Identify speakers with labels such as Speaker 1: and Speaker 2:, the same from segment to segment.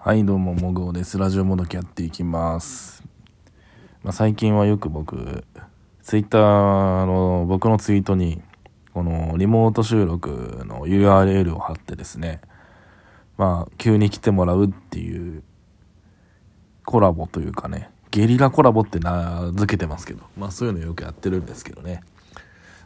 Speaker 1: はい、どうも、もぐおです。ラジオもどきやっていきます。まあ、最近はよく僕、ツイッターの僕のツイートに、このリモート収録の URL を貼ってですね、まあ、急に来てもらうっていうコラボというかね、ゲリラコラボって名付けてますけど、まあそういうのよくやってるんですけどね。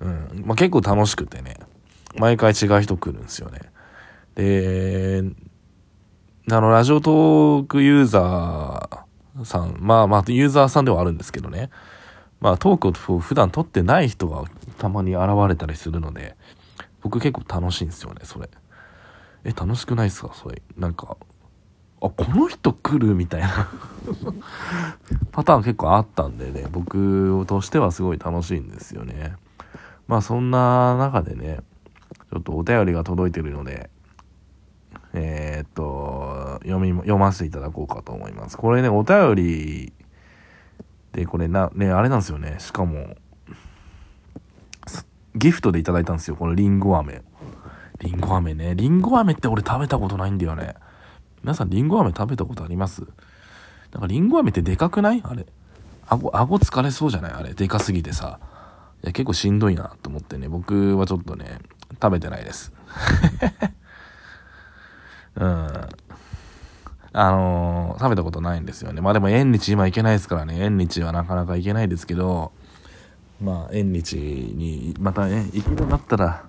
Speaker 1: うん。まあ結構楽しくてね、毎回違う人来るんですよね。で、あの、ラジオトークユーザーさん、まあまあ、ユーザーさんではあるんですけどね。まあ、トークを普段撮ってない人がたまに現れたりするので、僕結構楽しいんですよね、それ。え、楽しくないですか？それ。なんか、あ、この人来るみたいな パターン結構あったんでね、僕としてはすごい楽しいんですよね。まあ、そんな中でね、ちょっとお便りが届いてるので、えーっと、読み、読ませていただこうかと思います。これね、お便りで、これな、ね、あれなんですよね。しかも、ギフトでいただいたんですよ。このリンゴ飴。リンゴ飴ね。リンゴ飴って俺食べたことないんだよね。皆さんリンゴ飴食べたことあります？なんかリンゴ飴ってでかくない？あれ。顎、顎疲れそうじゃない？あれ。でかすぎてさ。いや、結構しんどいなと思ってね。僕はちょっとね、食べてないです。うん。あのー食べたことないんですよね。まあでも縁日今行けないですからね。縁日はなかなか行けないですけど、まあ縁日にまたね、行くようになったら、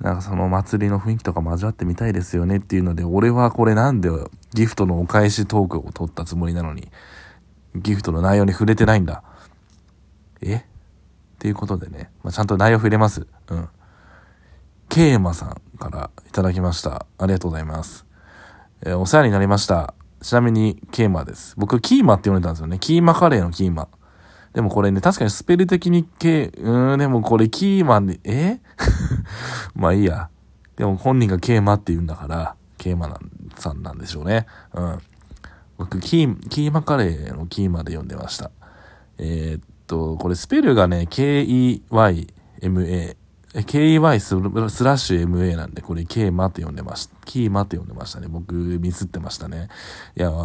Speaker 1: なんかその祭りの雰囲気とかも味わってみたいですよねっていうので、俺はこれなんでギフトのお返しトークを取ったつもりなのに、ギフトの内容に触れてないんだ。え？っていうことでね、まあ、ちゃんと内容触れます。うん。ケーマさんからいただきました。ありがとうございます。えーお世話になりました。ちなみに、ケーマです。僕、キーマって呼んでたんですよね。キーマカレーのキーマ。でもこれね、確かにスペル的にケー、うーん、でもこれキーマで、え？まあいいや。でも本人がケーマって言うんだから、ケーマさんなんでしょうね。うん。僕、キー、キーマカレーのキーマで読んでました。えーっと、これスペルがね、K-E-Y-M-A。KEY スラッシュ MA なんで、これケーマって読んでました。キーマって読んでましたね。僕、ミスってましたね。いや、うん。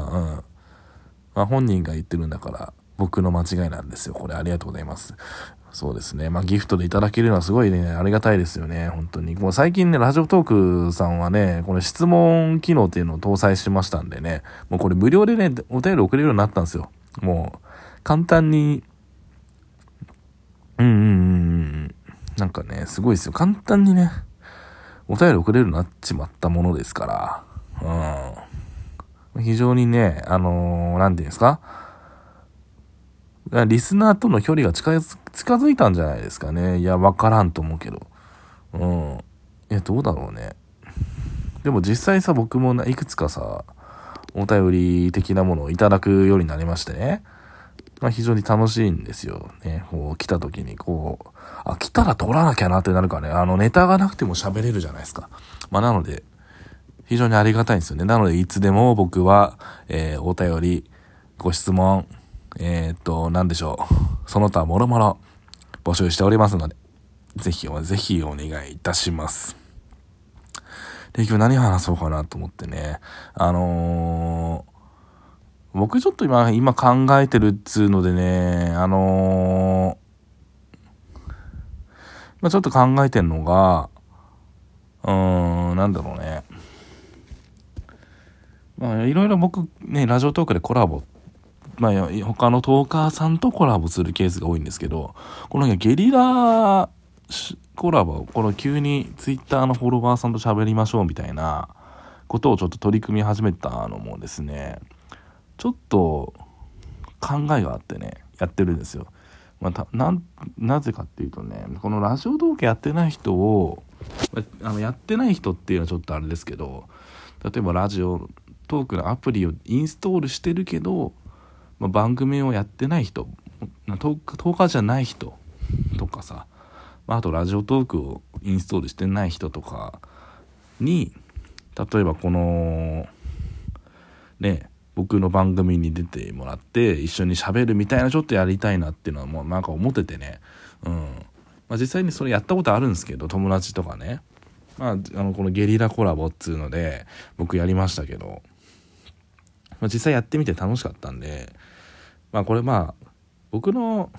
Speaker 1: まあ、本人が言ってるんだから、僕の間違いなんですよ。これ、ありがとうございます。そうですね。まあ、ギフトでいただけるのはすごいね、ありがたいですよね。本当に。もう最近ね、ラジオトークさんはね、これ質問機能っていうのを搭載しましたんでね、もうこれ無料でね、お便り送れるようになったんですよ。もう、簡単に、うんうんうん。なんかね、すごいですよ。簡単にね、お便り送れるようになっちまったものですから、うん。非常にね、あのーなんていうんですか？リスナーとの距離が近づいたんじゃないですかね。いや、わからんと思うけど。うん。いや、どうだろうね。でも実際さ、僕もいくつかさ、お便り的なものをいただくようになりましてね。まあ、非常に楽しいんですよ。ね、こう、来た時に、こう、あ、来たら撮らなきゃなってなるからね、あの、ネタがなくても喋れるじゃないですか。まあ、なので、非常にありがたいんですよね。なので、いつでも僕は、えー、お便り、ご質問、えー、っと、なんでしょう。その他、もろもろ、募集しておりますので、ぜひ、ぜひお願いいたします。で、今日何話そうかなと思ってね。あのー僕ちょっと今、今考えてるっつうのでね、あのーまあちょっと考えてんのが、うーん、なんだろうね。まあいろいろ僕ね、ラジオトークでコラボ、まあ他のトーカーさんとコラボするケースが多いんですけど、この、ゲリラコラボ、この急にツイッターのフォロワーさんと喋りましょうみたいなことをちょっと取り組み始めたのもですね、ちょっと考えがあってね、やってるんですよ。まあ、ななぜかっていうとね、このラジオ動画やってない人を、あのやってない人っていうのはちょっとあれですけど、例えばラジオトークのアプリをインストールしてるけど、まあ、番組をやってない人、トートーカーじゃない人とかさ、まあ、あとラジオトークをインストールしてない人とかに、例えばこの、ね、僕の番組に出てもらって一緒に喋るみたいなちょっとやりたいなっていうのはもうなんか思っててね。うん。まあ実際にそれやったことあるんですけど、友達とかね。まあ、あの、このゲリラコラボっつうので、僕やりましたけど、まあ、実際やってみて楽しかったんで、まあこれまあ、僕の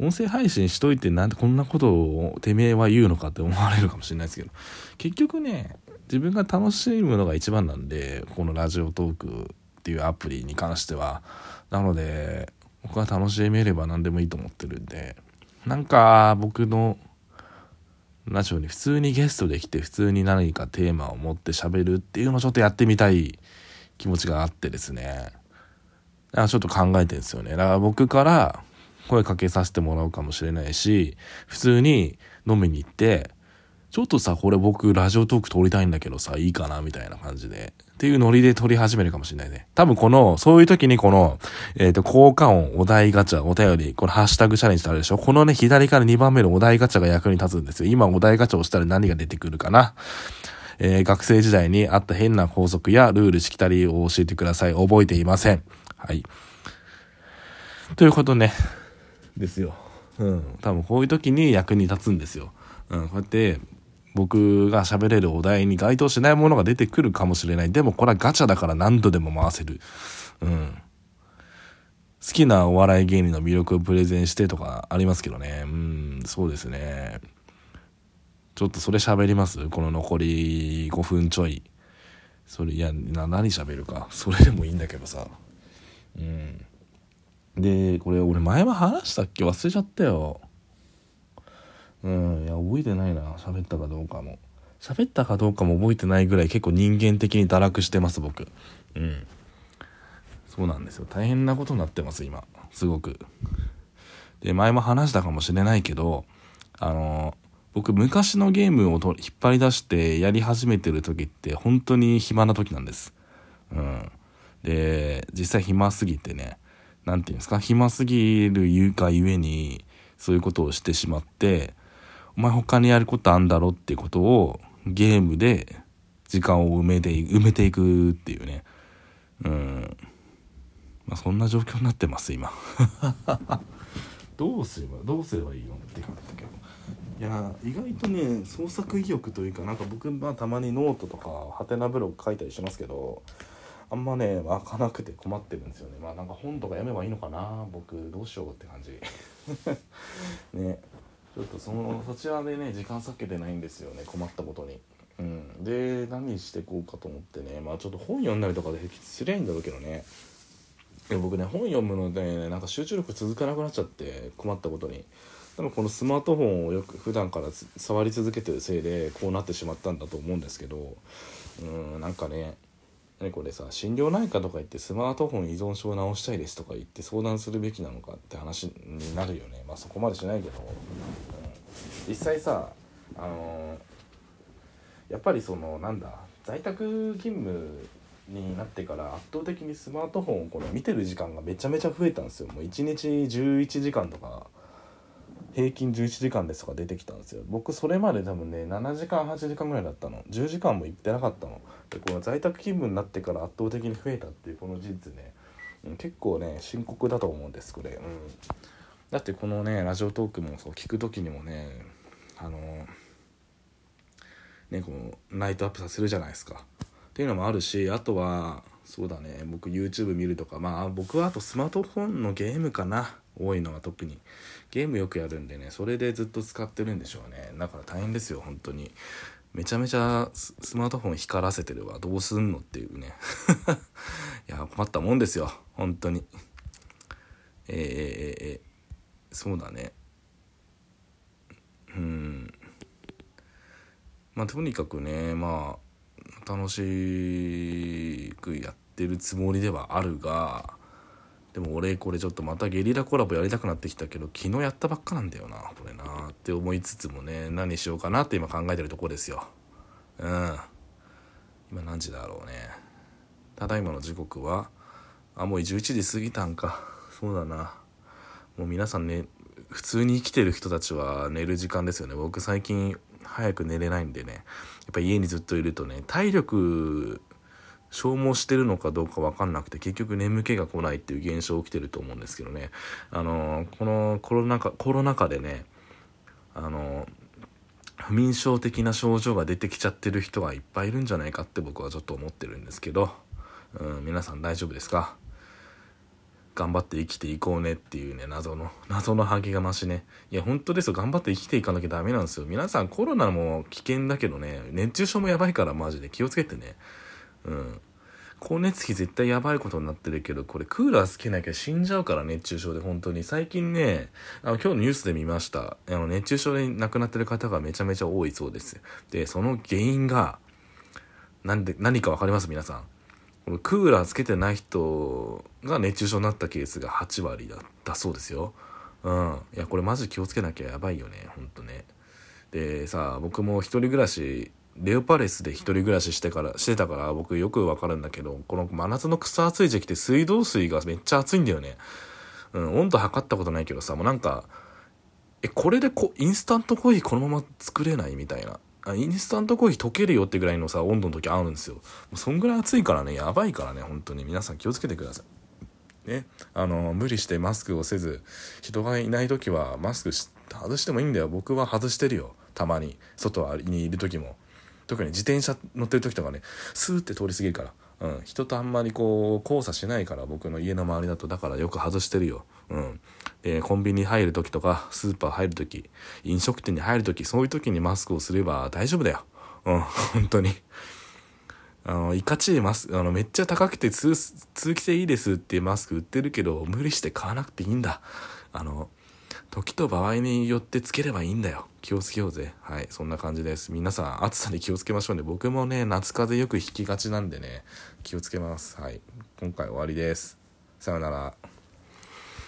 Speaker 1: 音声配信しといてなんでこんなことをてめえは言うのかって思われるかもしれないですけど結局ね自分が楽しむのが一番なんでこのラジオトークっていうアプリに関しては。なので僕は楽しめれば何でもいいと思ってるんで。なんか僕のラジオに普通にゲストで来て普通に何かテーマを持って喋るっていうのをちょっとやってみたい気持ちがあってですね。だからちょっと考えてるんですよね。だから僕から声かけさせてもらうかもしれないし、普通に飲みに行って、ちょっとさ、これ僕ラジオトーク撮りたいんだけどさ、いいかなみたいな感じで。っていうノリで撮り始めるかもしれないね。多分この、そういう時にこの、えっ、ー、と、効果音、お題ガチャ、お便り、このハッシュタグチャレンジってあるでしょ？このね、左から2番目のお題ガチャが役に立つんですよ。今お題ガチャをしたら何が出てくるかな？えー、学生時代にあった変な法則やルールしきたりを教えてください。覚えていません。はい。ということね。ですよ。うん。多分こういう時に役に立つんですよ。うん。こうやって僕が喋れるお題に該当しないものが出てくるかもしれない。でもこれはガチャだから何度でも回せる。うん。好きなお笑い芸人の魅力をプレゼンしてとかありますけどね。うん、そうですね。ちょっとそれ喋ります？この残り5分ちょい。それ、いや、な、何喋るか。それでもいいんだけどさ。うん。で、これ俺前も話したっけ？忘れちゃったよ。うん、覚えてないな。喋ったかどうかも。喋ったかどうかも覚えてないぐらい結構人間的に堕落してます、僕。うん。そうなんですよ。大変なことになってます、今。すごく。で、前も話したかもしれないけど、あの、僕昔のゲームをと引っ張り出してやり始めてる時って本当に暇な時なんです。うん。で、実際暇すぎてね、何て言うんですか暇すぎるがゆえにそういうことをしてしまってお前他にやることあんだろっていうことをゲームで時間を埋めて埋めていくっていうね。うん。まあそんな状況になってます今。どうすればどうすればいいのって感じだけど。いや意外とね創作意欲というかなんか僕はたまにノートとかハテナブログ書いたりしますけどあんまね開かなくて困ってるんですよね。まあなんか本とか読めばいいのかな僕どうしようって感じ。ねちょっとそのそちらでね時間割けてないんですよね困ったことに。うん。で何してこうかと思ってねまあちょっと本読んだりとかですりゃいいんだろうけどね。で僕ね本読むので、ね、なんか集中力続かなくなっちゃって困ったことに。多分このスマートフォンをよく普段から触り続けてるせいでこうなってしまったんだと思うんですけど。うんなんかねね、これさ心療内科とか行ってスマートフォン依存症を治したいですとか言って相談するべきなのかって話になるよね。まあそこまでしないけど、実際さあの、やっぱりそのなんだ在宅勤務になってから圧倒的にスマートフォンをこの見てる時間がめちゃめちゃ増えたんですよ。もう1日11時間とか平均11時間ですとか出てきたんですよ。僕それまで多分ね7時間8時間ぐらいだったの。10時間も行ってなかったの。でこの在宅勤務になってから圧倒的に増えたっていうこの事実ね、うん、結構ね深刻だと思うんですこれ、うん、だってこのねラジオトークもそう聞く時にもねあのねこのライトアップさせるじゃないですか。っていうのもあるしあとはそうだね僕 YouTube 見るとかまあ僕はあとスマートフォンのゲームかな。多いのは特に。ゲームよくやるんでねそれでずっと使ってるんでしょうね。だから大変ですよ本当に。めちゃめちゃスマートフォン光らせてるわ。どうすんのっていうね。いや困ったもんですよ本当に。えー、えー、そうだね。うん。まあとにかくねまあ楽しくやってるつもりではあるがでも俺これちょっとまたゲリラコラボやりたくなってきたけど昨日やったばっかなんだよなこれなって思いつつもね何しようかなって今考えてるとこですよ。うん。今何時だろうね。ただいまの時刻はあもう11時過ぎたんか。そうだな。もう皆さんね普通に生きてる人たちは寝る時間ですよね。僕最近早く寝れないんでね。やっぱ家にずっといるとね体力消耗してるのかどうか分かんなくて結局眠気が来ないっていう現象起きてると思うんですけどね。あのこのコロナ禍コロナ禍でねあの不眠症的な症状が出てきちゃってる人がいっぱいいるんじゃないかって僕はちょっと思ってるんですけど、うん、皆さん大丈夫ですか？頑張って生きていこうねっていうね、謎の、謎の励ましね。いや、本当ですよ。頑張って生きていかなきゃダメなんですよ。皆さんコロナも危険だけどね、熱中症もやばいからマジで気をつけてね。うん。光熱費絶対やばいことになってるけど、これクーラーつけなきゃ死んじゃうから熱中症で本当に。最近ね、あの今日のニュースで見ました。あの熱中症で亡くなってる方がめちゃめちゃ多いそうです。で、その原因が、なんで、何かわかります？皆さん。このクーラーつけてない人が熱中症になったケースが8割だったそうですよ。うん。いや、これマジ気をつけなきゃやばいよね、ほんとね。でさ、僕も一人暮らしレオパレスで一人暮らししてから、してたから僕よくわかるんだけど、この真夏の草暑い時期って水道水がめっちゃ熱いんだよね。うん、温度測ったことないけどさ、もうなんか、え、これでこ、インスタントコーヒーこのまま作れないみたいな。あインスタントコーヒー溶けるよってぐらいのさ、温度の時あるんですよ。もうそんぐらい暑いからね、やばいからね、本当に。皆さん気をつけてください。ね、あの、無理してマスクをせず、人がいない時はマスク外してもいいんだよ。僕は外してるよ。たまに。外にいる時も。特に自転車乗ってる時とかねスーって通り過ぎるから、うん、人とあんまりこう交差しないから僕の家の周りだとだからよく外してるよ、うん、でコンビニ入る時とかスーパー入る時飲食店に入る時そういう時にマスクをすれば大丈夫だようん本当にあの、いかちいマスク、あの、めっちゃ高くて通通気性いいですっていうマスク売ってるけど、無理して買わなくていいんだ。あの、時と場合によってつければいいんだよ。気をつけようぜ。はい、そんな感じです。皆さん、暑さに気をつけましょうね。僕もね、夏風邪よく引きがちなんでね、気をつけます。はい、今回終わりです。さよなら。